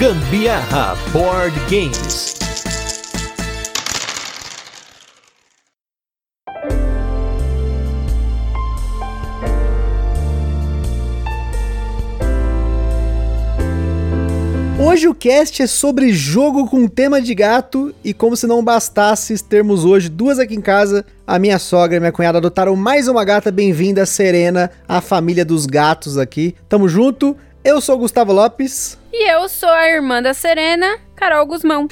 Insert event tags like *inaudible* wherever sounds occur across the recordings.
Gambiarra Board Games. Hoje o cast é sobre jogo com tema de gato e como se não bastasse termos hoje duas aqui em casa, a minha sogra e minha cunhada adotaram mais uma gata, bem-vinda Serena, a família dos gatos aqui. Tamo junto. Eu sou o Gustavo Lopes. E eu sou a irmã da Serena, Carol Guzmão.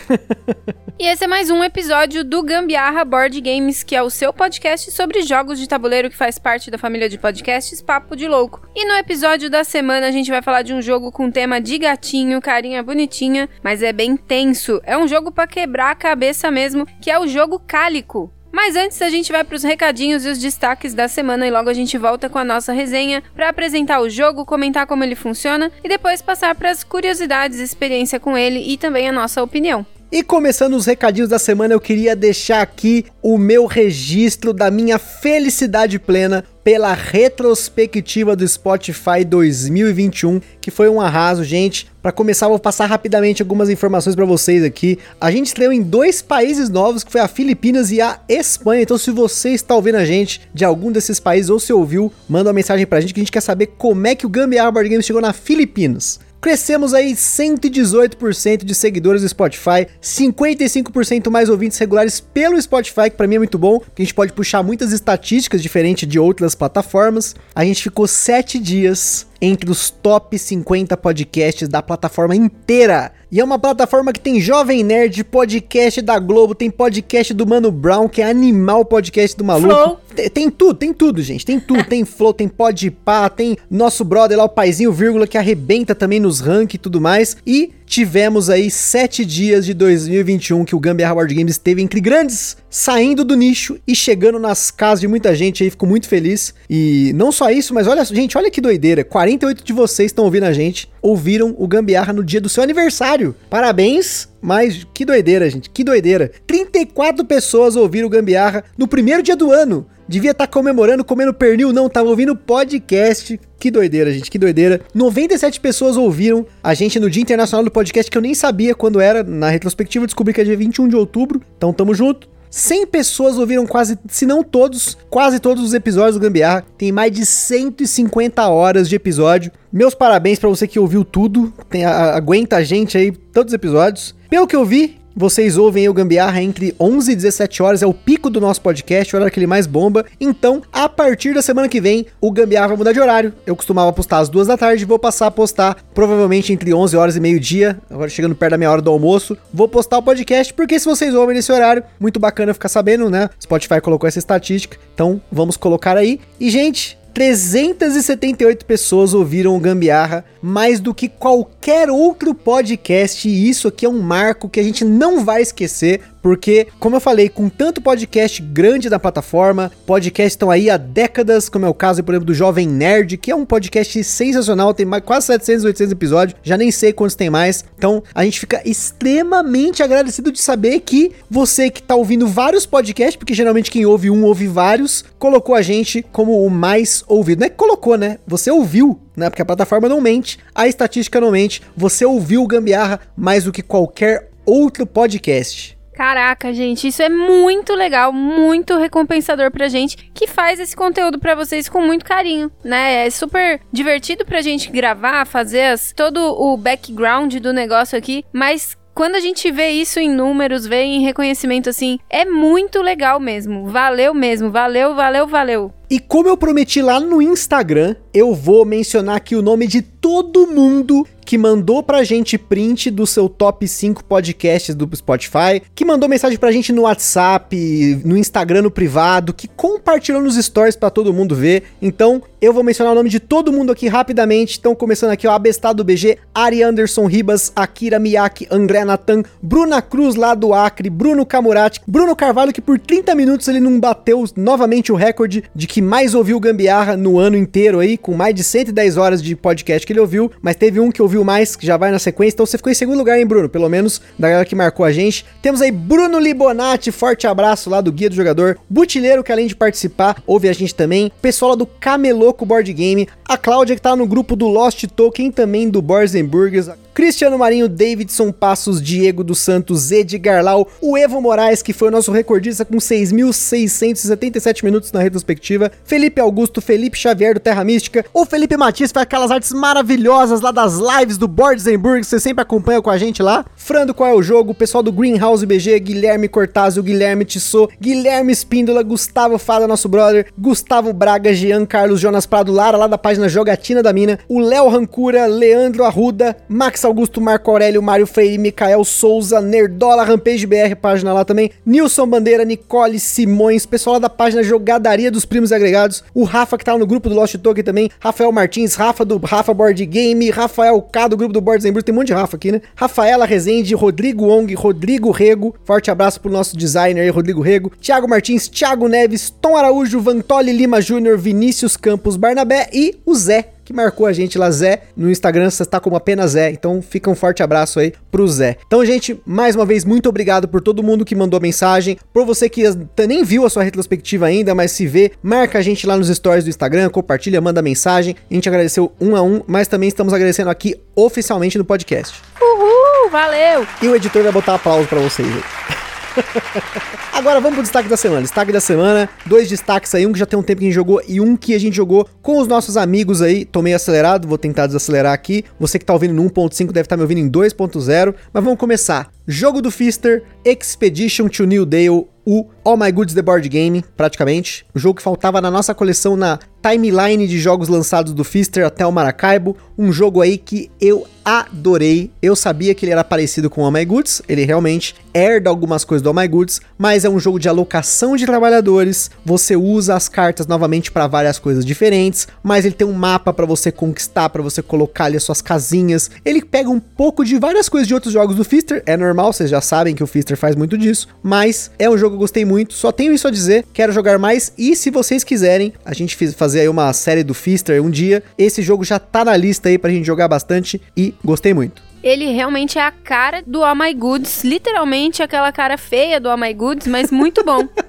*laughs* e esse é mais um episódio do Gambiarra Board Games, que é o seu podcast sobre jogos de tabuleiro que faz parte da família de podcasts Papo de Louco. E no episódio da semana a gente vai falar de um jogo com tema de gatinho, carinha bonitinha, mas é bem tenso. É um jogo para quebrar a cabeça mesmo, que é o jogo Cálico. Mas antes a gente vai para os recadinhos e os destaques da semana e logo a gente volta com a nossa resenha para apresentar o jogo, comentar como ele funciona e depois passar para as curiosidades, experiência com ele e também a nossa opinião. E começando os recadinhos da semana, eu queria deixar aqui o meu registro da minha felicidade plena pela retrospectiva do Spotify 2021, que foi um arraso, gente. Para começar, vou passar rapidamente algumas informações para vocês aqui. A gente estreou em dois países novos, que foi a Filipinas e a Espanha. Então, se você está ouvindo a gente de algum desses países ou se ouviu, manda uma mensagem pra gente que a gente quer saber como é que o Gambiarra Board Games chegou na Filipinas. Crescemos aí 118% de seguidores do Spotify, 55% mais ouvintes regulares pelo Spotify, que para mim é muito bom, porque a gente pode puxar muitas estatísticas diferentes de outras plataformas. A gente ficou 7 dias entre os top 50 podcasts da plataforma inteira. E é uma plataforma que tem Jovem Nerd, podcast da Globo, tem podcast do Mano Brown, que é animal podcast do maluco. Flow. Tem, tem tudo, tem tudo, gente. Tem tudo. tem Flow, tem Podpah, tem nosso brother lá, o Paizinho Vírgula, que arrebenta também nos rank e tudo mais. E tivemos aí sete dias de 2021 que o Gambiarra Board Games esteve entre grandes, saindo do nicho e chegando nas casas de muita gente aí, fico muito feliz. E não só isso, mas olha, gente, olha que doideira, 48 de vocês estão ouvindo a gente, ouviram o Gambiarra no dia do seu aniversário. Parabéns, mas que doideira, gente, que doideira. 34 pessoas ouviram Gambiarra no primeiro dia do ano. Devia estar tá comemorando, comendo pernil, não, tava ouvindo podcast. Que doideira, gente, que doideira. 97 pessoas ouviram a gente no Dia Internacional do Podcast, que eu nem sabia quando era. Na retrospectiva, descobri que é dia 21 de outubro. Então tamo junto. 100 pessoas ouviram quase, se não todos, quase todos os episódios do Gambiarra. Tem mais de 150 horas de episódio. Meus parabéns para você que ouviu tudo. Tem, a, aguenta a gente aí todos os episódios. Pelo que eu vi, vocês ouvem o Gambiarra entre 11 e 17 horas, é o pico do nosso podcast, o horário que ele mais bomba. Então, a partir da semana que vem, o Gambiarra vai mudar de horário. Eu costumava postar às duas da tarde, vou passar a postar provavelmente entre 11 horas e meio-dia, agora chegando perto da minha hora do almoço. Vou postar o podcast, porque se vocês ouvem nesse horário, muito bacana ficar sabendo, né? Spotify colocou essa estatística, então vamos colocar aí. E, gente, 378 pessoas ouviram o Gambiarra, mais do que qualquer outro podcast, e isso aqui é um marco que a gente não vai esquecer, porque, como eu falei, com tanto podcast grande da plataforma, podcasts estão aí há décadas, como é o caso, por exemplo, do Jovem Nerd, que é um podcast sensacional, tem mais, quase 700, 800 episódios, já nem sei quantos tem mais. Então, a gente fica extremamente agradecido de saber que você que tá ouvindo vários podcasts, porque geralmente quem ouve um ouve vários, colocou a gente como o mais ouvido. Não é que colocou, né? Você ouviu né? Porque a plataforma não mente, a estatística não mente. Você ouviu o Gambiarra mais do que qualquer outro podcast. Caraca, gente, isso é muito legal, muito recompensador pra gente, que faz esse conteúdo para vocês com muito carinho, né? É super divertido pra gente gravar, fazer as, todo o background do negócio aqui, mas quando a gente vê isso em números, vê em reconhecimento assim, é muito legal mesmo. Valeu mesmo, valeu, valeu, valeu. E como eu prometi lá no Instagram, eu vou mencionar aqui o nome de todo mundo que mandou pra gente print do seu top 5 podcasts do Spotify, que mandou mensagem pra gente no WhatsApp, no Instagram no privado, que compartilhou nos stories para todo mundo ver. Então, eu vou mencionar o nome de todo mundo aqui rapidamente. Então, começando aqui, ó, Abestado BG, Ari Anderson Ribas, Akira Miyake, André Natan, Bruna Cruz lá do Acre, Bruno Camurati, Bruno Carvalho, que por 30 minutos ele não bateu novamente o recorde de que mais ouviu Gambiarra no ano inteiro aí, com mais de 110 horas de podcast que ele ouviu, mas teve um que ouviu mais, que já vai na sequência, então você ficou em segundo lugar, hein, Bruno? Pelo menos da galera que marcou a gente. Temos aí Bruno Libonati, forte abraço lá do Guia do Jogador, Butileiro, que além de participar, ouve a gente também, pessoal lá do Cameloco Board Game, a Cláudia que tá no grupo do Lost Token, também do Boards Burgers, Cristiano Marinho, Davidson Passos, Diego dos Santos, Edgar Lau, o Evo Moraes, que foi o nosso recordista com 6.677 minutos na retrospectiva, Felipe Augusto, Felipe Xavier do Terra Mística, o Felipe Matias faz aquelas artes maravilhosas lá das lives do Boards que você sempre acompanha com a gente lá, Frando Qual é o Jogo, o pessoal do Greenhouse BG, Guilherme Cortazio, Guilherme Tissot, Guilherme Espíndola, Gustavo Fada, nosso brother, Gustavo Braga, Jean Carlos, Jonas Prado Lara, lá da página Jogatina da Mina, o Léo Rancura, Leandro Arruda, Max Augusto, Marco Aurélio, Mário Freire, Micael Souza, Nerdola, Rampage BR, página lá também, Nilson Bandeira, Nicole Simões, pessoal lá da página Jogadaria dos Primos Agregados, o Rafa que tá no grupo do Lost Token também, Rafael Martins, Rafa do Rafa Board Game, Rafael K do grupo do Boards tem um monte de Rafa aqui, né? Rafaela Rezende, Rodrigo Ong, Rodrigo Rego, forte abraço pro nosso designer aí, Rodrigo Rego, Thiago Martins, Thiago Neves, Tom Araújo, Vantoli Lima Júnior, Vinícius Campos Barnabé e o Zé, que marcou a gente lá, Zé. No Instagram você está como apenas Zé. Então fica um forte abraço aí pro Zé. Então, gente, mais uma vez, muito obrigado por todo mundo que mandou mensagem. Por você que nem viu a sua retrospectiva ainda, mas se vê, marca a gente lá nos stories do Instagram, compartilha, manda mensagem. A gente agradeceu um a um, mas também estamos agradecendo aqui oficialmente no podcast. Uhul, valeu! E o editor vai botar aplauso para vocês aí. *laughs* Agora vamos pro destaque da semana. Destaque da semana, dois destaques aí, um que já tem um tempo que a gente jogou e um que a gente jogou com os nossos amigos aí. Tô meio acelerado, vou tentar desacelerar aqui. Você que tá ouvindo no 1.5 deve estar tá me ouvindo em 2.0, mas vamos começar. Jogo do Fister, Expedition to New Dale, o All My Goods The Board Game, praticamente. O jogo que faltava na nossa coleção na timeline de jogos lançados do Fister até o Maracaibo. Um jogo aí que eu adorei. Eu sabia que ele era parecido com o All My Goods, ele realmente herda algumas coisas do All My Goods, mas é um jogo de alocação de trabalhadores. Você usa as cartas novamente para várias coisas diferentes, mas ele tem um mapa para você conquistar, para você colocar ali as suas casinhas. Ele pega um pouco de várias coisas de outros jogos do Fister, é normal, vocês já sabem que o Fister faz muito disso, mas é um jogo que eu gostei muito. Só tenho isso a dizer, quero jogar mais e se vocês quiserem, a gente fazer aí uma série do Fister um dia. Esse jogo já tá na lista aí pra gente jogar bastante e gostei muito. Ele realmente é a cara do All My Goods, literalmente aquela cara feia do All My Goods, mas muito bom. *laughs*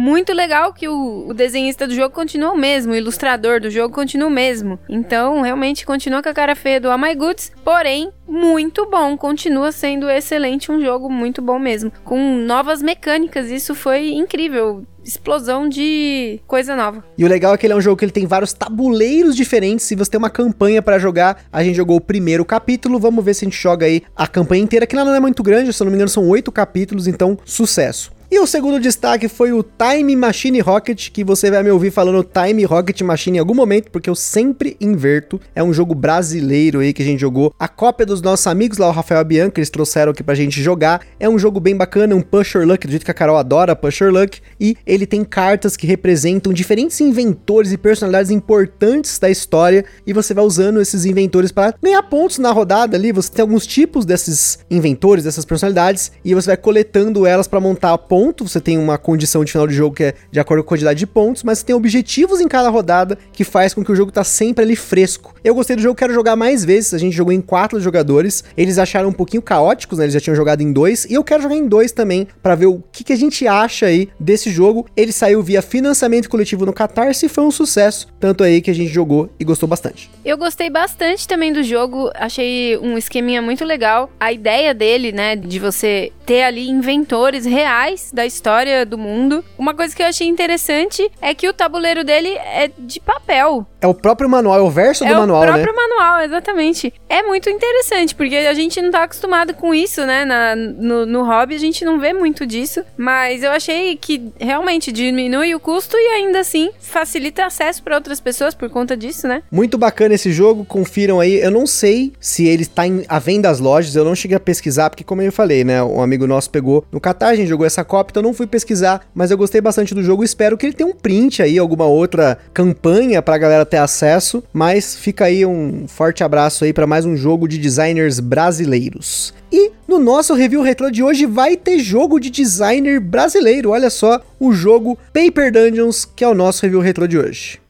muito legal que o, o, desenhista do jogo continua o mesmo, o ilustrador do jogo continua o mesmo. Então, realmente continua com a cara feia do All My Goods, porém, muito bom. Continua sendo excelente, um jogo muito bom mesmo. Com novas mecânicas, isso foi incrível explosão de coisa nova. E o legal é que ele é um jogo que ele tem vários tabuleiros diferentes. Se você tem uma campanha para jogar, a gente jogou o primeiro capítulo. Vamos ver se a gente joga aí a campanha inteira, que não é muito grande, se eu não me engano, são oito capítulos, então sucesso. E o segundo destaque foi o Time Machine Rocket, que você vai me ouvir falando Time Rocket Machine em algum momento, porque eu sempre inverto. É um jogo brasileiro aí que a gente jogou. A cópia dos nossos amigos lá, o Rafael Bianca, eles trouxeram aqui pra gente jogar. É um jogo bem bacana, um Pusher Luck, do jeito que a Carol adora Pusher Luck. E ele tem cartas que representam diferentes inventores e personalidades importantes da história. E você vai usando esses inventores para ganhar pontos na rodada ali. Você tem alguns tipos desses inventores, dessas personalidades, e você vai coletando elas para montar pontos ponto, você tem uma condição de final de jogo que é de acordo com a quantidade de pontos, mas você tem objetivos em cada rodada que faz com que o jogo tá sempre ali fresco. Eu gostei do jogo, quero jogar mais vezes. A gente jogou em quatro jogadores. Eles acharam um pouquinho caóticos, né? Eles já tinham jogado em dois. E eu quero jogar em dois também, para ver o que, que a gente acha aí desse jogo. Ele saiu via financiamento coletivo no Catarse e foi um sucesso. Tanto aí que a gente jogou e gostou bastante. Eu gostei bastante também do jogo. Achei um esqueminha muito legal. A ideia dele, né, de você ter ali inventores reais da história do mundo. Uma coisa que eu achei interessante é que o tabuleiro dele é de papel. É o próprio manual, é o verso é do manual, né? É o próprio manual, exatamente. É muito interessante, porque a gente não tá acostumado com isso, né? Na, no, no hobby a gente não vê muito disso, mas eu achei que realmente diminui o custo e ainda assim facilita acesso para outras pessoas por conta disso, né? Muito bacana esse jogo, confiram aí. Eu não sei se ele está em, à venda das lojas, eu não cheguei a pesquisar, porque como eu falei, né? Um amigo nosso pegou no Catar, a gente jogou essa cópia, então eu não fui pesquisar, mas eu gostei bastante do jogo. Espero que ele tenha um print aí, alguma outra campanha pra galera ter acesso. Mas fica aí um forte abraço aí para mais um jogo de designers brasileiros. E no nosso review retro de hoje vai ter jogo de designer brasileiro. Olha só, o jogo Paper Dungeons, que é o nosso review retro de hoje.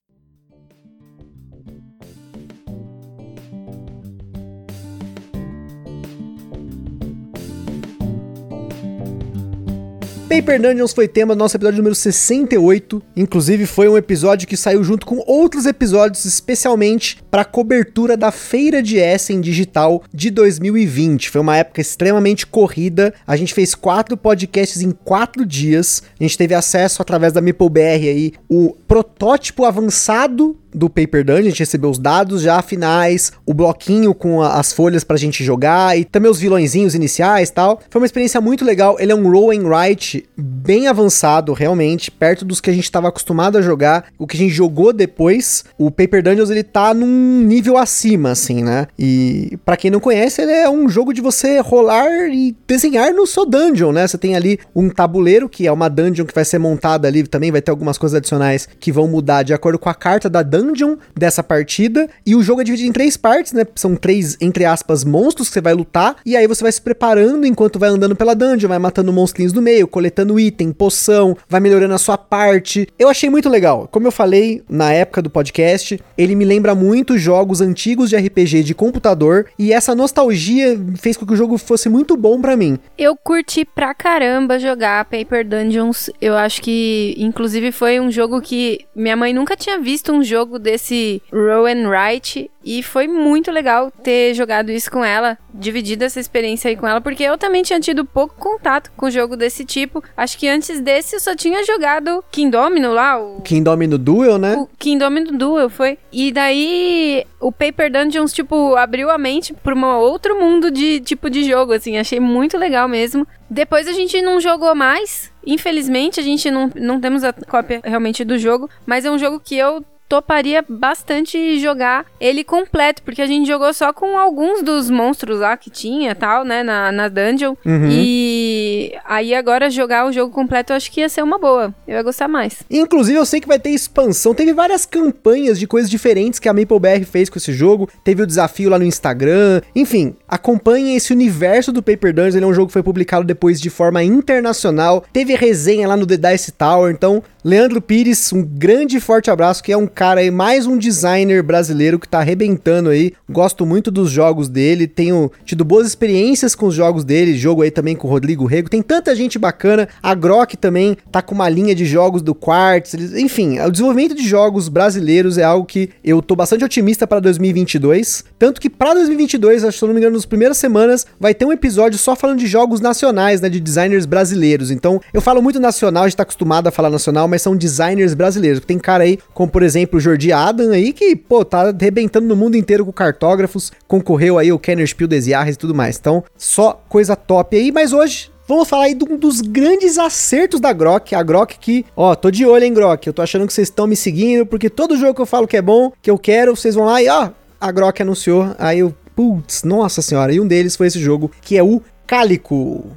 Paper Dungeons foi tema do nosso episódio número 68. Inclusive, foi um episódio que saiu junto com outros episódios, especialmente para cobertura da Feira de Essen Digital de 2020. Foi uma época extremamente corrida. A gente fez quatro podcasts em quatro dias. A gente teve acesso através da MeepleBR aí o protótipo avançado do Paper Dungeon, a gente recebeu os dados já finais, o bloquinho com a, as folhas pra gente jogar e também os vilõezinhos iniciais tal. Foi uma experiência muito legal. Ele é um roll and write bem avançado, realmente, perto dos que a gente estava acostumado a jogar, o que a gente jogou depois. O Paper Dungeons ele tá num nível acima, assim, né? E para quem não conhece, ele é um jogo de você rolar e desenhar no seu dungeon, né? Você tem ali um tabuleiro que é uma dungeon que vai ser montada ali, também vai ter algumas coisas adicionais que vão mudar de acordo com a carta da dungeon dungeon dessa partida. E o jogo é dividido em três partes, né? São três, entre aspas, monstros que você vai lutar. E aí você vai se preparando enquanto vai andando pela dungeon, vai matando monstrinhos no meio, coletando item, poção, vai melhorando a sua parte. Eu achei muito legal. Como eu falei na época do podcast, ele me lembra muito jogos antigos de RPG de computador. E essa nostalgia fez com que o jogo fosse muito bom para mim. Eu curti pra caramba jogar Paper Dungeons. Eu acho que, inclusive, foi um jogo que minha mãe nunca tinha visto um jogo desse Row and Write e foi muito legal ter jogado isso com ela, dividido essa experiência aí com ela, porque eu também tinha tido pouco contato com jogo desse tipo. Acho que antes desse eu só tinha jogado King Domino lá, o King Domino Duel, né? O King Domino Duel foi. E daí o Paper Dungeons tipo abriu a mente para um outro mundo de tipo de jogo assim, achei muito legal mesmo. Depois a gente não jogou mais. Infelizmente, a gente não, não temos a cópia realmente do jogo, mas é um jogo que eu toparia bastante jogar ele completo, porque a gente jogou só com alguns dos monstros lá que tinha tal, né, na, na dungeon. Uhum. E aí agora jogar o jogo completo eu acho que ia ser uma boa. Eu ia gostar mais. Inclusive, eu sei que vai ter expansão. Teve várias campanhas de coisas diferentes que a MapleBR fez com esse jogo. Teve o desafio lá no Instagram. Enfim, acompanhem esse universo do Paper Dungeons. Ele é um jogo que foi publicado depois de forma internacional. Teve resenha lá no The Dice Tower. Então, Leandro Pires, um grande e forte abraço, que é um cara aí, mais um designer brasileiro que tá arrebentando aí. Gosto muito dos jogos dele, tenho tido boas experiências com os jogos dele, jogo aí também com o Rodrigo Rego. Tem tanta gente bacana. A Grok também tá com uma linha de jogos do Quartz. Enfim, o desenvolvimento de jogos brasileiros é algo que eu tô bastante otimista para 2022. Tanto que para 2022, acho que se não me engano, nas primeiras semanas, vai ter um episódio só falando de jogos nacionais, né? De designers brasileiros. Então, eu falo muito nacional, a gente tá acostumado a falar nacional, mas são designers brasileiros. Tem cara aí, como por exemplo o Jordi Adam aí, que, pô, tá arrebentando no mundo inteiro com cartógrafos, concorreu aí o Kenner Spiel des Jahres e tudo mais. Então, só coisa top aí, mas hoje Vamos falar aí de um dos grandes acertos da Grok. A Grok que, ó, tô de olho, hein, Grok. Eu tô achando que vocês estão me seguindo, porque todo jogo que eu falo que é bom, que eu quero, vocês vão lá e, ó, a Grok anunciou. Aí eu, putz, nossa senhora. E um deles foi esse jogo, que é o Cálico.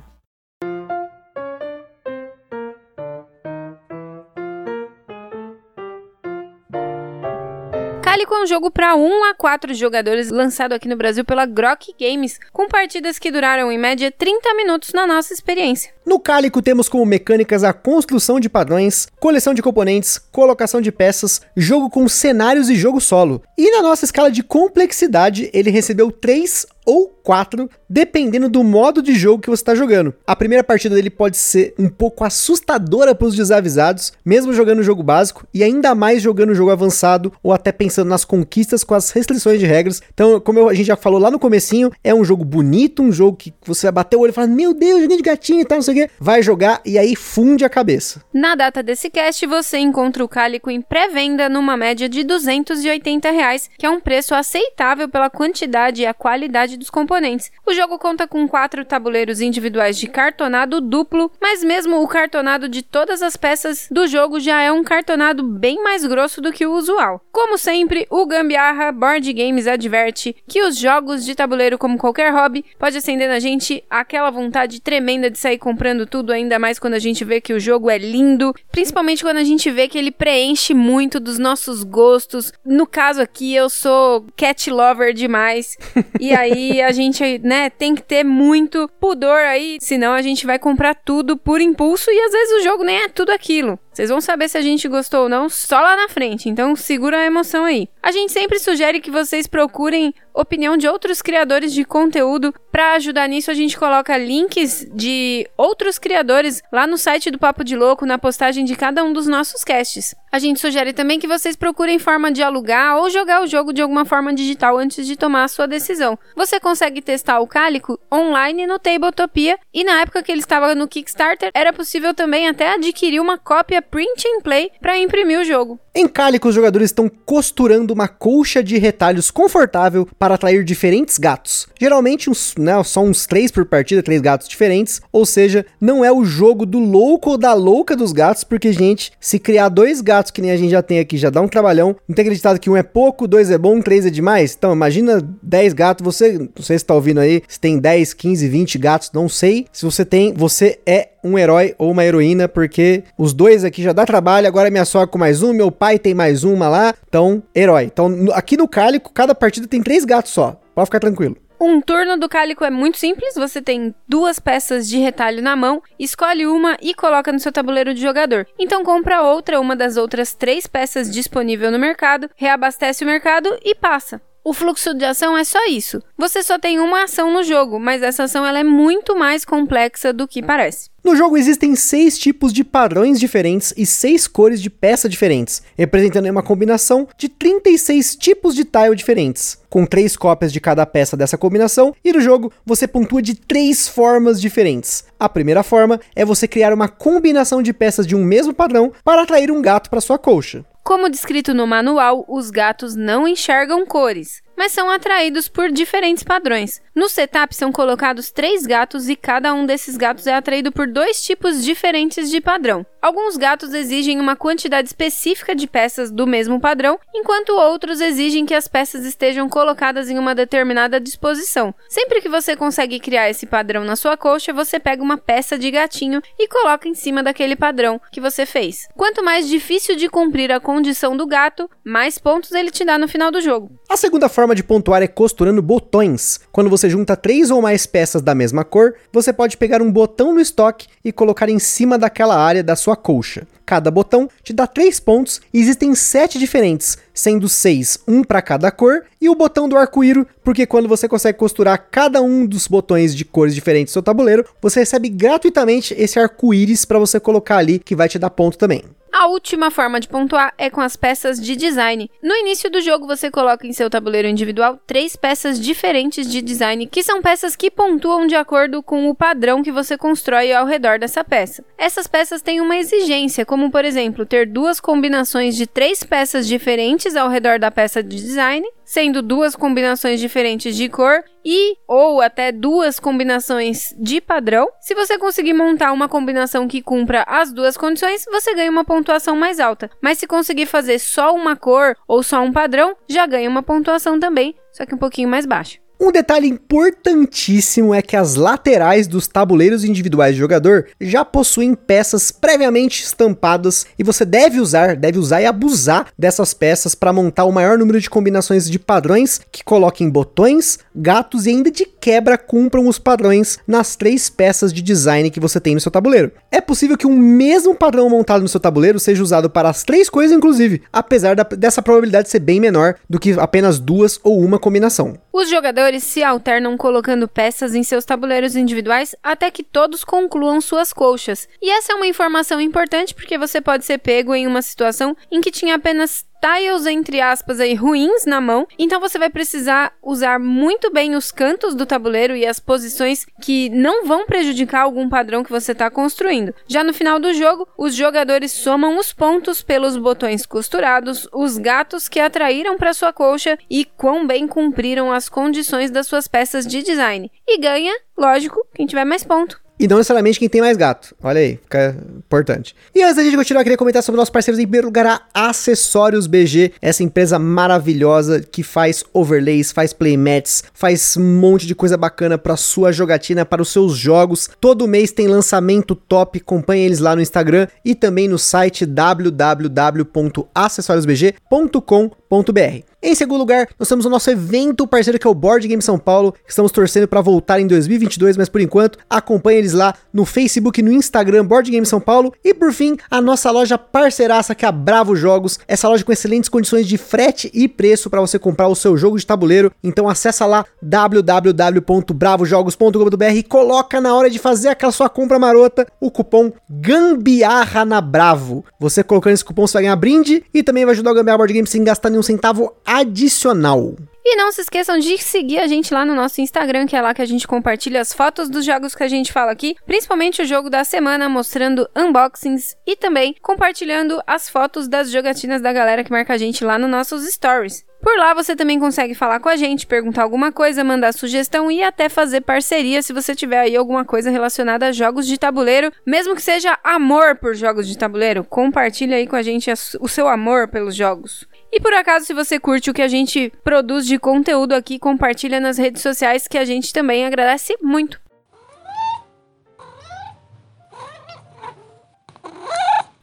Cálico é um jogo para 1 a 4 jogadores lançado aqui no Brasil pela Grok Games, com partidas que duraram em média 30 minutos na nossa experiência. No Cálico temos como mecânicas a construção de padrões, coleção de componentes, colocação de peças, jogo com cenários e jogo solo. E na nossa escala de complexidade, ele recebeu 3 ou 4, dependendo do modo de jogo que você está jogando. A primeira partida dele pode ser um pouco assustadora para os desavisados, mesmo jogando o jogo básico, e ainda mais jogando o jogo avançado, ou até pensando nas conquistas com as restrições de regras. Então, como a gente já falou lá no comecinho, é um jogo bonito, um jogo que você vai bater o olho e falar, meu Deus, joguinho de gatinho e tal, não sei o quê. Vai jogar e aí funde a cabeça. Na data desse cast, você encontra o Cálico em pré-venda numa média de 280 reais, que é um preço aceitável pela quantidade e a qualidade dos componentes. O jogo conta com quatro tabuleiros individuais de cartonado duplo, mas mesmo o cartonado de todas as peças do jogo já é um cartonado bem mais grosso do que o usual. Como sempre, o Gambiarra Board Games adverte que os jogos de tabuleiro, como qualquer hobby, pode acender na gente aquela vontade tremenda de sair comprando tudo, ainda mais quando a gente vê que o jogo é lindo, principalmente quando a gente vê que ele preenche muito dos nossos gostos. No caso aqui, eu sou cat lover demais. e aí a gente, né, tem que ter muito pudor aí, senão a gente vai comprar tudo por impulso e às vezes o jogo nem é tudo aquilo. Vocês vão saber se a gente gostou ou não só lá na frente, então segura a emoção aí. A gente sempre sugere que vocês procurem opinião de outros criadores de conteúdo. Para ajudar nisso, a gente coloca links de outros criadores lá no site do Papo de Louco, na postagem de cada um dos nossos casts. A gente sugere também que vocês procurem forma de alugar ou jogar o jogo de alguma forma digital antes de tomar a sua decisão. Você consegue testar o Cálico online no Tabletopia e na época que ele estava no Kickstarter, era possível também até adquirir uma cópia print and play para imprimir o jogo. Em Cálico, os jogadores estão costurando uma colcha de retalhos confortável para atrair diferentes gatos. Geralmente uns, né, só uns três por partida, três gatos diferentes, ou seja, não é o jogo do louco ou da louca dos gatos, porque, gente, se criar dois gatos que nem a gente já tem aqui, já dá um trabalhão. Não tem acreditado que um é pouco, dois é bom, três é demais? Então, imagina 10 gatos, você, não sei se tá ouvindo aí, se tem 10, 15, 20 gatos, não sei. Se você tem, você é um herói ou uma heroína, porque os dois aqui já dá trabalho, agora minha sogra com mais um, meu pai tem mais uma lá, então, herói. Então, aqui no Cálico, cada partida tem três gatos só, pode ficar tranquilo. Um turno do cálico é muito simples, você tem duas peças de retalho na mão, escolhe uma e coloca no seu tabuleiro de jogador. Então compra outra, uma das outras três peças disponível no mercado, reabastece o mercado e passa. O fluxo de ação é só isso. Você só tem uma ação no jogo, mas essa ação ela é muito mais complexa do que parece. No jogo existem seis tipos de padrões diferentes e seis cores de peça diferentes, representando uma combinação de 36 tipos de tile diferentes, com três cópias de cada peça dessa combinação, e no jogo você pontua de três formas diferentes. A primeira forma é você criar uma combinação de peças de um mesmo padrão para atrair um gato para sua colcha. Como descrito no manual, os gatos não enxergam cores, mas são atraídos por diferentes padrões. No setup são colocados três gatos e cada um desses gatos é atraído por dois tipos diferentes de padrão. Alguns gatos exigem uma quantidade específica de peças do mesmo padrão, enquanto outros exigem que as peças estejam colocadas em uma determinada disposição. Sempre que você consegue criar esse padrão na sua coxa, você pega uma peça de gatinho e coloca em cima daquele padrão que você fez. Quanto mais difícil de cumprir a condição do gato, mais pontos ele te dá no final do jogo. A segunda forma de pontuar é costurando botões. Quando você junta três ou mais peças da mesma cor, você pode pegar um botão no estoque e colocar em cima daquela área da sua colcha. Cada botão te dá 3 pontos e existem 7 diferentes, sendo 6, um para cada cor, e o botão do arco-íro, porque quando você consegue costurar cada um dos botões de cores diferentes do seu tabuleiro, você recebe gratuitamente esse arco-íris para você colocar ali, que vai te dar ponto também. A última forma de pontuar é com as peças de design. No início do jogo, você coloca em seu tabuleiro individual três peças diferentes de design, que são peças que pontuam de acordo com o padrão que você constrói ao redor dessa peça. Essas peças têm uma exigência, como por exemplo, ter duas combinações de três peças diferentes ao redor da peça de design, sendo duas combinações diferentes de cor e ou até duas combinações de padrão. Se você conseguir montar uma combinação que cumpra as duas condições, você ganha uma pontuação mais alta. Mas se conseguir fazer só uma cor ou só um padrão, já ganha uma pontuação também, só que um pouquinho mais baixa. Um detalhe importantíssimo é que as laterais dos tabuleiros individuais de jogador já possuem peças previamente estampadas e você deve usar, deve usar e abusar dessas peças para montar o maior número de combinações de padrões que coloquem botões, gatos e ainda de quebra cumpram os padrões nas três peças de design que você tem no seu tabuleiro. É possível que um mesmo padrão montado no seu tabuleiro seja usado para as três coisas inclusive, apesar da, dessa probabilidade ser bem menor do que apenas duas ou uma combinação. Os jogadores se alternam colocando peças em seus tabuleiros individuais até que todos concluam suas colchas. E essa é uma informação importante porque você pode ser pego em uma situação em que tinha apenas tiles, entre aspas, aí, ruins na mão. Então você vai precisar usar muito bem os cantos do tabuleiro e as posições que não vão prejudicar algum padrão que você está construindo. Já no final do jogo, os jogadores somam os pontos pelos botões costurados, os gatos que atraíram para sua colcha e quão bem cumpriram as condições das suas peças de design. E ganha, lógico, quem tiver mais ponto e não necessariamente quem tem mais gato. Olha aí, fica importante. E antes da gente continuar, queria comentar sobre nossos parceiros em primeiro lugar, a Acessórios BG, essa empresa maravilhosa que faz overlays, faz playmats, faz um monte de coisa bacana para sua jogatina, para os seus jogos. Todo mês tem lançamento top, acompanhe eles lá no Instagram e também no site www.acessoriosbg.com.br. Em segundo lugar, nós temos o nosso evento parceiro que é o Board Game São Paulo, que estamos torcendo para voltar em 2022, mas por enquanto acompanhe eles lá no Facebook no Instagram Board Game São Paulo. E por fim, a nossa loja parceiraça que é a Bravo Jogos, essa loja com excelentes condições de frete e preço para você comprar o seu jogo de tabuleiro. Então acessa lá www.bravojogos.com.br e coloca na hora de fazer aquela sua compra marota o cupom Gambiarra na Bravo. Você colocando esse cupom você vai ganhar brinde e também vai ajudar o Gambiarra Board Game sem gastar nenhum centavo adicional. E não se esqueçam de seguir a gente lá no nosso Instagram, que é lá que a gente compartilha as fotos dos jogos que a gente fala aqui, principalmente o jogo da semana, mostrando unboxings e também compartilhando as fotos das jogatinas da galera que marca a gente lá nos nossos stories. Por lá você também consegue falar com a gente, perguntar alguma coisa, mandar sugestão e até fazer parceria se você tiver aí alguma coisa relacionada a jogos de tabuleiro, mesmo que seja amor por jogos de tabuleiro. Compartilha aí com a gente o seu amor pelos jogos. E por acaso, se você curte o que a gente produz de conteúdo aqui, compartilha nas redes sociais que a gente também agradece muito.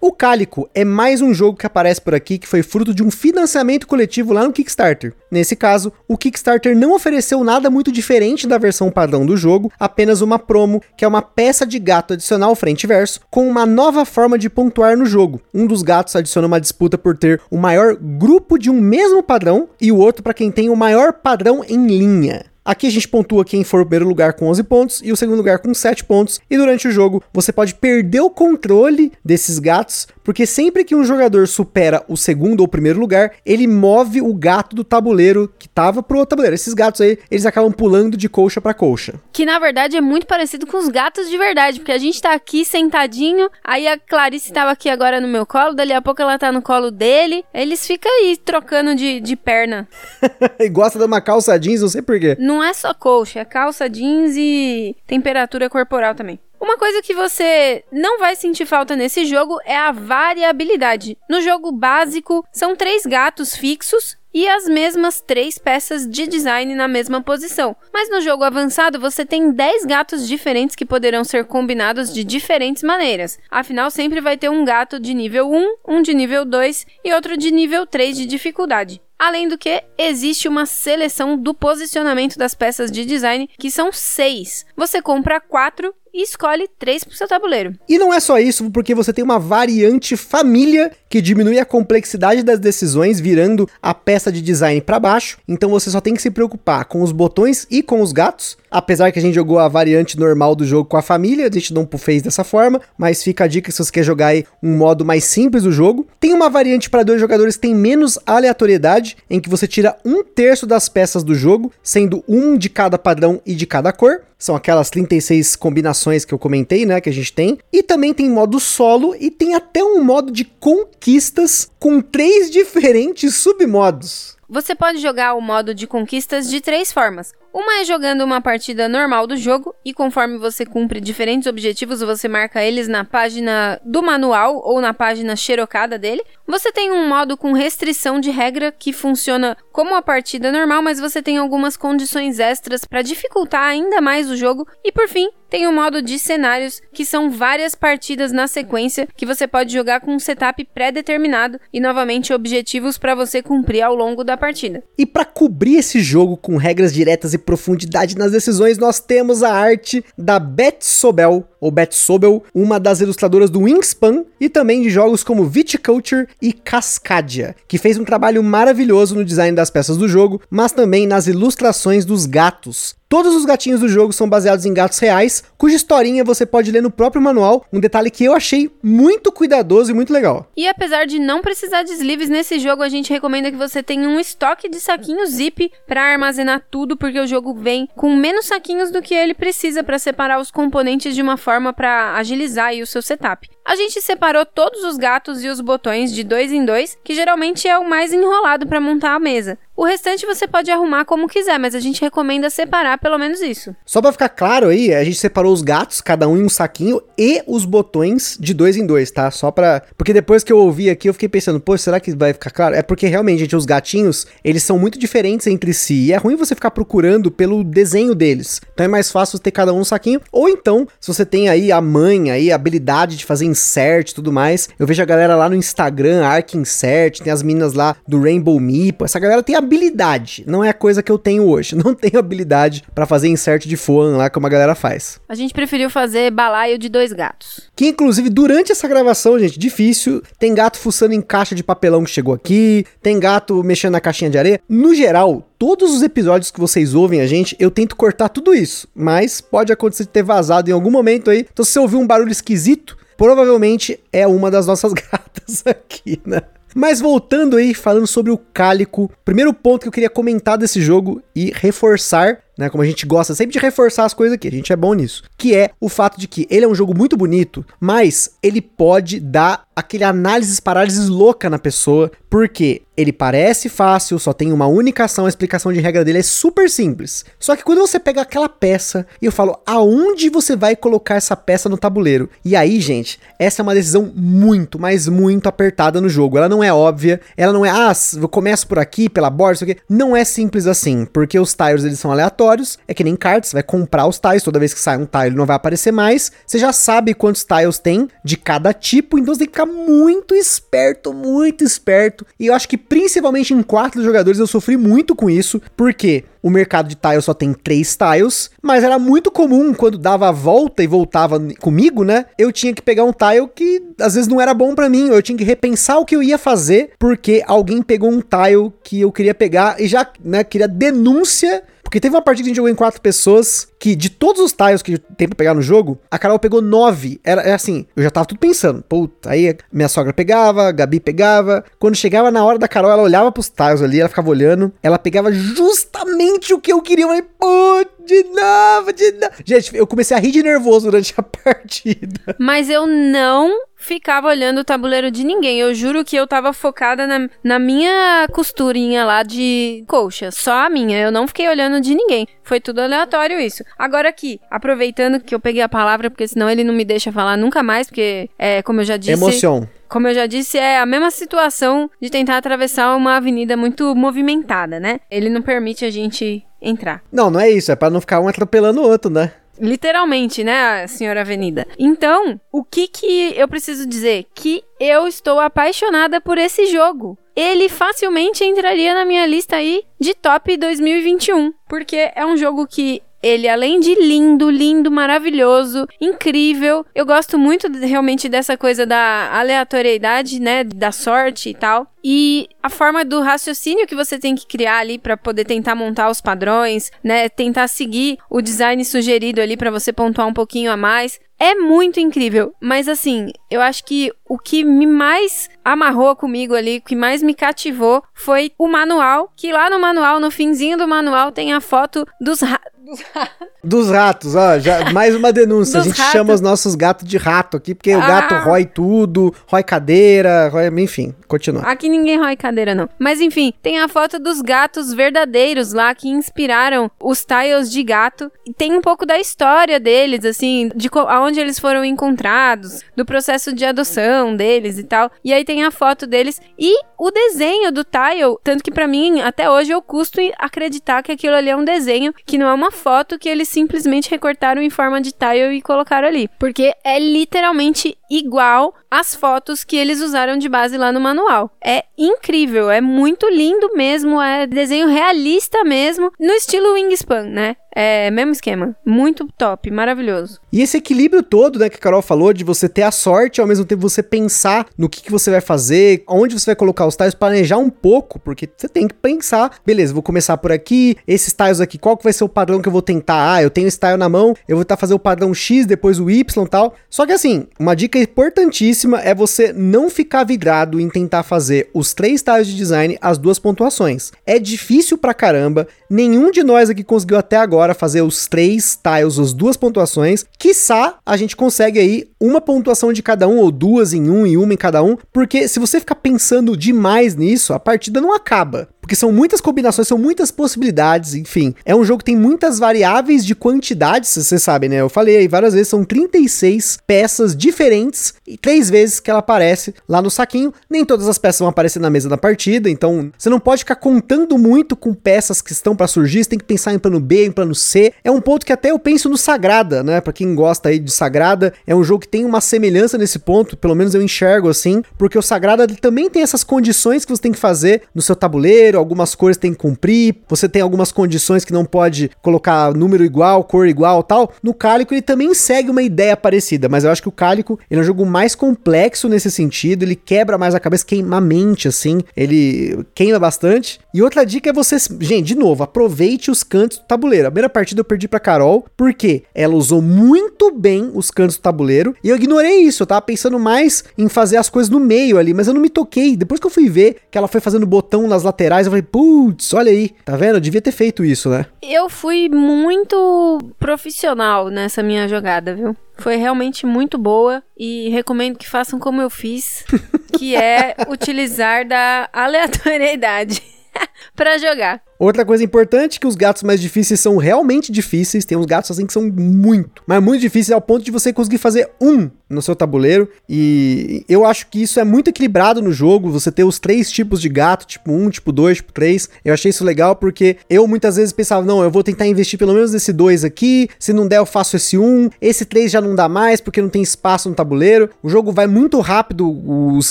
O Cálico é mais um jogo que aparece por aqui que foi fruto de um financiamento coletivo lá no Kickstarter. Nesse caso, o Kickstarter não ofereceu nada muito diferente da versão padrão do jogo, apenas uma promo, que é uma peça de gato adicional frente e verso, com uma nova forma de pontuar no jogo. Um dos gatos adiciona uma disputa por ter o maior grupo de um mesmo padrão e o outro para quem tem o maior padrão em linha. Aqui a gente pontua quem for o primeiro lugar com 11 pontos e o segundo lugar com 7 pontos. E durante o jogo você pode perder o controle desses gatos, porque sempre que um jogador supera o segundo ou primeiro lugar, ele move o gato do tabuleiro que tava pro outro tabuleiro. Esses gatos aí, eles acabam pulando de colcha para colcha. Que na verdade é muito parecido com os gatos de verdade, porque a gente tá aqui sentadinho, aí a Clarice tava aqui agora no meu colo, dali a pouco ela tá no colo dele, eles ficam aí trocando de, de perna. *laughs* e gosta de uma calça jeans, não sei porquê. Não é só colcha, é calça jeans e temperatura corporal também. Uma coisa que você não vai sentir falta nesse jogo é a variabilidade. No jogo básico, são três gatos fixos e as mesmas três peças de design na mesma posição. Mas no jogo avançado você tem 10 gatos diferentes que poderão ser combinados de diferentes maneiras. Afinal, sempre vai ter um gato de nível 1, um de nível 2 e outro de nível 3 de dificuldade. Além do que, existe uma seleção do posicionamento das peças de design, que são seis. Você compra quatro e escolhe três para o seu tabuleiro. E não é só isso, porque você tem uma variante família que diminui a complexidade das decisões, virando a peça de design para baixo. Então você só tem que se preocupar com os botões e com os gatos. Apesar que a gente jogou a variante normal do jogo com a família, a gente não fez dessa forma, mas fica a dica se você quer jogar aí um modo mais simples do jogo. Tem uma variante para dois jogadores que tem menos aleatoriedade, em que você tira um terço das peças do jogo, sendo um de cada padrão e de cada cor. São aquelas 36 combinações que eu comentei, né, que a gente tem. E também tem modo solo e tem até um modo de conquistas com três diferentes submodos. Você pode jogar o modo de conquistas de três formas. Uma é jogando uma partida normal do jogo e conforme você cumpre diferentes objetivos, você marca eles na página do manual ou na página xerocada dele. Você tem um modo com restrição de regra que funciona como a partida normal, mas você tem algumas condições extras para dificultar ainda mais o jogo. E por fim, tem o modo de cenários, que são várias partidas na sequência que você pode jogar com um setup pré-determinado e novamente objetivos para você cumprir ao longo da partida. E para cobrir esse jogo com regras diretas e profundidade nas decisões, nós temos a arte da Beth Sobel, ou Beth Sobel, uma das ilustradoras do Wingspan e também de jogos como Viticulture e Cascadia, que fez um trabalho maravilhoso no design das peças do jogo, mas também nas ilustrações dos gatos. Todos os gatinhos do jogo são baseados em gatos reais, cuja historinha você pode ler no próprio manual, um detalhe que eu achei muito cuidadoso e muito legal. E apesar de não precisar de sleeves nesse jogo, a gente recomenda que você tenha um estoque de saquinhos zip para armazenar tudo, porque o jogo vem com menos saquinhos do que ele precisa para separar os componentes de uma forma para agilizar o seu setup. A gente separou todos os gatos e os botões de dois em dois, que geralmente é o mais enrolado para montar a mesa. O restante você pode arrumar como quiser, mas a gente recomenda separar pelo menos isso. Só para ficar claro aí, a gente separou os gatos, cada um em um saquinho, e os botões de dois em dois, tá? Só pra. Porque depois que eu ouvi aqui, eu fiquei pensando, pô, será que vai ficar claro? É porque realmente, gente, os gatinhos, eles são muito diferentes entre si. E é ruim você ficar procurando pelo desenho deles. Então é mais fácil ter cada um um saquinho. Ou então, se você tem aí a manha aí, a habilidade de fazer insert e tudo mais. Eu vejo a galera lá no Instagram, Arc Insert, tem as meninas lá do Rainbow Meeple. Essa galera tem habilidade, não é a coisa que eu tenho hoje. *laughs* Não tenho habilidade para fazer insert de foam lá como a galera faz. A gente preferiu fazer balaio de dois gatos. Que inclusive durante essa gravação, gente, difícil, tem gato fuçando em caixa de papelão que chegou aqui, tem gato mexendo na caixinha de areia. No geral, todos os episódios que vocês ouvem a gente, eu tento cortar tudo isso, mas pode acontecer de ter vazado em algum momento aí. Então se você ouvir um barulho esquisito, provavelmente é uma das nossas *laughs* gatas aqui, né? Mas voltando aí, falando sobre o Cálico, primeiro ponto que eu queria comentar desse jogo e reforçar né? Como a gente gosta sempre de reforçar as coisas aqui, a gente é bom nisso. Que é o fato de que ele é um jogo muito bonito, mas ele pode dar aquele análise parálises louca na pessoa, porque ele parece fácil, só tem uma única ação, a explicação de regra dele é super simples. Só que quando você pega aquela peça e eu falo, aonde você vai colocar essa peça no tabuleiro? E aí, gente, essa é uma decisão muito, mas muito apertada no jogo. Ela não é óbvia, ela não é, ah, eu começo por aqui, pela borda, isso aqui. Não é simples assim, porque os tiles eles são aleatórios aleatórios. É que nem cartas, você vai comprar os tiles, toda vez que sai um tile ele não vai aparecer mais. Você já sabe quantos tiles tem de cada tipo, então você tem que ficar muito esperto, muito esperto. E eu acho que principalmente em quatro jogadores eu sofri muito com isso, porque o mercado de tiles só tem três tiles, mas era muito comum quando dava a volta e voltava comigo, né? Eu tinha que pegar um tile que às vezes não era bom para mim, eu tinha que repensar o que eu ia fazer porque alguém pegou um tile que eu queria pegar e já, né, queria denúncia porque teve uma partida que a gente jogou em quatro pessoas, que de todos os tiles que tem pra pegar no jogo, a Carol pegou nove. Era, era assim, eu já tava tudo pensando. Puta, aí minha sogra pegava, a Gabi pegava. Quando chegava na hora da Carol, ela olhava pros tiles ali, ela ficava olhando. Ela pegava justamente o que eu queria. Eu falei, puta, de novo, de novo. Gente, eu comecei a rir de nervoso durante a *laughs* partida. Mas eu não ficava olhando o tabuleiro de ninguém. Eu juro que eu tava focada na, na minha costurinha lá de colcha. Só a minha. Eu não fiquei olhando de ninguém. Foi tudo aleatório isso. Agora aqui, aproveitando que eu peguei a palavra, porque senão ele não me deixa falar nunca mais, porque é como eu já disse. Emoção. Como eu já disse, é a mesma situação de tentar atravessar uma avenida muito movimentada, né? Ele não permite a gente entrar. Não, não é isso. É para não ficar um atropelando o outro, né? Literalmente, né, senhora Avenida? Então, o que que eu preciso dizer? Que eu estou apaixonada por esse jogo. Ele facilmente entraria na minha lista aí de top 2021, porque é um jogo que ele, além de lindo, lindo, maravilhoso, incrível, eu gosto muito realmente dessa coisa da aleatoriedade, né? Da sorte e tal. E a forma do raciocínio que você tem que criar ali para poder tentar montar os padrões, né? Tentar seguir o design sugerido ali para você pontuar um pouquinho a mais. É muito incrível, mas assim, eu acho que o que me mais amarrou comigo ali, o que mais me cativou foi o manual, que lá no manual, no finzinho do manual, tem a foto dos, dos ratos. *laughs* Dos ratos, ó, já, mais uma denúncia. A gente ratos. chama os nossos gatos de rato aqui, porque ah. o gato ah. rói tudo, rói cadeira, rói, enfim, continua. Aqui ninguém rói cadeira, não. Mas enfim, tem a foto dos gatos verdadeiros lá que inspiraram os tiles de gato. E tem um pouco da história deles, assim, de aonde eles foram encontrados, do processo de adoção deles e tal. E aí tem a foto deles e o desenho do tile, tanto que para mim, até hoje, eu custo acreditar que aquilo ali é um desenho, que não é uma foto que eles simplesmente recortaram em forma de tile e colocaram ali. Porque é literalmente igual às fotos que eles usaram de base lá no manual. É incrível, é muito lindo mesmo, é desenho realista mesmo, no estilo Wingspan, né? É, mesmo esquema. Muito top, maravilhoso. E esse equilíbrio todo, né, que a Carol falou, de você ter a sorte, ao mesmo tempo você pensar no que, que você vai fazer, onde você vai colocar os tiles, planejar um pouco, porque você tem que pensar, beleza, vou começar por aqui, esses tiles aqui, qual que vai ser o padrão que eu vou tentar? Ah, eu tenho esse tile na mão, eu vou tentar fazer o padrão X, depois o Y e tal. Só que assim, uma dica importantíssima é você não ficar vidrado em tentar fazer os três tiles de design, as duas pontuações. É difícil pra caramba, nenhum de nós aqui conseguiu até agora agora fazer os três tiles, as duas pontuações. Quiçá a gente consegue aí uma pontuação de cada um, ou duas em um e uma em cada um, porque se você ficar pensando demais nisso, a partida não acaba. Porque são muitas combinações, são muitas possibilidades, enfim. É um jogo que tem muitas variáveis de quantidades, vocês sabem, né? Eu falei aí várias vezes, são 36 peças diferentes e três vezes que ela aparece lá no saquinho. Nem todas as peças vão aparecer na mesa da partida, então você não pode ficar contando muito com peças que estão para surgir, você tem que pensar em plano B, em plano C. É um ponto que até eu penso no Sagrada, né? Para quem gosta aí de Sagrada, é um jogo que tem uma semelhança nesse ponto, pelo menos eu enxergo assim, porque o Sagrada também tem essas condições que você tem que fazer no seu tabuleiro, algumas cores tem que cumprir, você tem algumas condições que não pode colocar número igual, cor igual, tal. No Cálico ele também segue uma ideia parecida, mas eu acho que o Cálico ele é um jogo mais complexo nesse sentido, ele quebra mais a cabeça, queima a mente assim, ele queima bastante. E outra dica é você, gente, de novo, aproveite os cantos do tabuleiro. A primeira partida eu perdi para Carol, porque ela usou muito bem os cantos do tabuleiro e eu ignorei isso, eu tava pensando mais em fazer as coisas no meio ali, mas eu não me toquei. Depois que eu fui ver que ela foi fazendo botão nas laterais, eu falei, putz, olha aí, tá vendo? Eu devia ter feito isso, né? Eu fui muito profissional nessa minha jogada, viu? Foi realmente muito boa e recomendo que façam como eu fiz, *laughs* que é utilizar da aleatoriedade *laughs* para jogar. Outra coisa importante que os gatos mais difíceis são realmente difíceis. Tem uns gatos assim que são muito, mas muito difíceis ao ponto de você conseguir fazer um no seu tabuleiro. E eu acho que isso é muito equilibrado no jogo. Você ter os três tipos de gato, tipo 1, tipo 2, tipo 3. Eu achei isso legal porque eu muitas vezes pensava, não, eu vou tentar investir pelo menos nesse 2 aqui. Se não der, eu faço esse 1. Um. Esse 3 já não dá mais porque não tem espaço no tabuleiro. O jogo vai muito rápido, os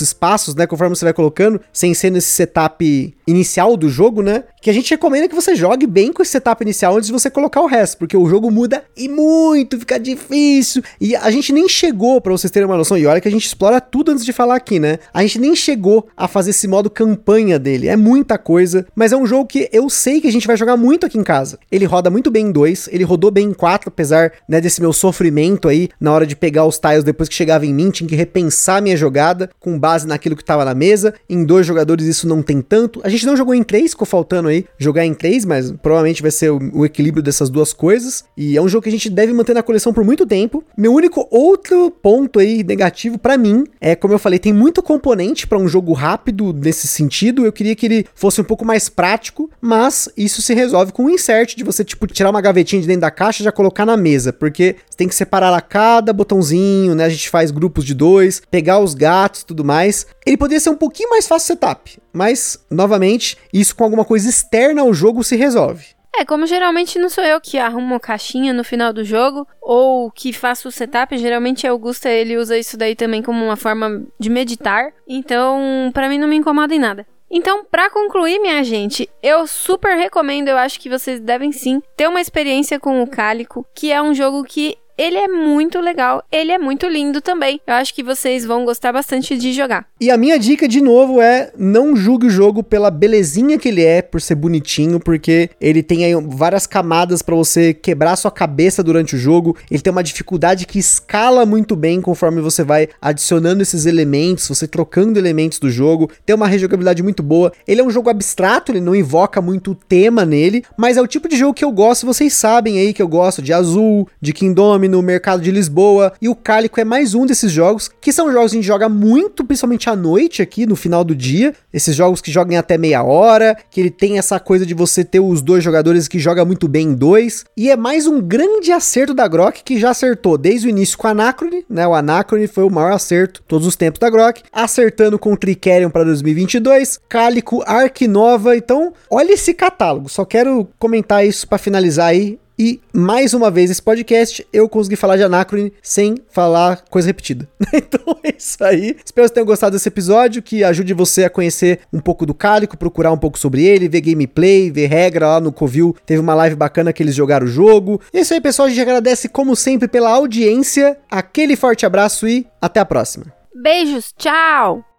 espaços, né? Conforme você vai colocando, sem ser nesse setup inicial do jogo, né? Que a gente recomenda que você jogue bem com esse setup inicial antes de você colocar o resto, porque o jogo muda e muito, fica difícil. E a gente nem chegou, para vocês terem uma noção, e olha que a gente explora tudo antes de falar aqui, né? A gente nem chegou a fazer esse modo campanha dele. É muita coisa, mas é um jogo que eu sei que a gente vai jogar muito aqui em casa. Ele roda muito bem em 2, ele rodou bem em 4, apesar né, desse meu sofrimento aí na hora de pegar os tiles depois que chegava em mim, tinha que repensar minha jogada com base naquilo que tava na mesa. Em dois jogadores isso não tem tanto. A gente não jogou em 3, ficou faltando aí jogar em 3 mas provavelmente vai ser o, o, equilíbrio dessas duas coisas. E é um jogo que a gente deve manter na coleção por muito tempo. Meu único outro ponto aí negativo para mim é, como eu falei, tem muito componente para um jogo rápido nesse sentido. Eu queria que ele fosse um pouco mais prático, mas isso se resolve com um insert de você, tipo, tirar uma gavetinha de dentro da caixa e já colocar na mesa, porque tem que separar a cada botãozinho, né? A gente faz grupos de dois, pegar os gatos tudo mais. Ele poderia ser um pouquinho mais fácil setup, mas, novamente, isso com alguma coisa externa ao jogo se resolve. É, como geralmente não sou eu que arrumo caixinha no final do jogo ou que faço o setup, geralmente o Augusta ele usa isso daí também como uma forma de meditar. Então, para mim não me incomoda em nada. Então, para concluir, minha gente, eu super recomendo, eu acho que vocês devem sim ter uma experiência com o Cálico, que é um jogo que ele é muito legal, ele é muito lindo também. Eu acho que vocês vão gostar bastante de jogar. E a minha dica de novo é não julgue o jogo pela belezinha que ele é, por ser bonitinho, porque ele tem aí várias camadas para você quebrar sua cabeça durante o jogo. Ele tem uma dificuldade que escala muito bem conforme você vai adicionando esses elementos, você trocando elementos do jogo. Tem uma rejogabilidade muito boa. Ele é um jogo abstrato, ele não invoca muito tema nele, mas é o tipo de jogo que eu gosto, vocês sabem aí que eu gosto de Azul, de Kingdom, no mercado de Lisboa. E o Cálico é mais um desses jogos, que são jogos que a gente joga muito, principalmente à noite aqui, no final do dia. Esses jogos que jogam até meia hora, que ele tem essa coisa de você ter os dois jogadores que joga muito bem em dois. E é mais um grande acerto da Grok, que já acertou desde o início com a Anacrone, né? O Anacrone foi o maior acerto todos os tempos da Grok, acertando com o Tricerion para 2022, Cálico, Ark Nova. Então, olha esse catálogo. Só quero comentar isso para finalizar aí. E mais uma vez esse podcast eu consegui falar de Anacrone sem falar coisa repetida. *laughs* então é isso aí. Espero que tenham gostado desse episódio, que ajude você a conhecer um pouco do Cálico, procurar um pouco sobre ele, ver gameplay, ver regra lá no Covil. Teve uma live bacana que eles jogaram o jogo. E é isso aí, pessoal. A gente agradece como sempre pela audiência. Aquele forte abraço e até a próxima. Beijos, tchau!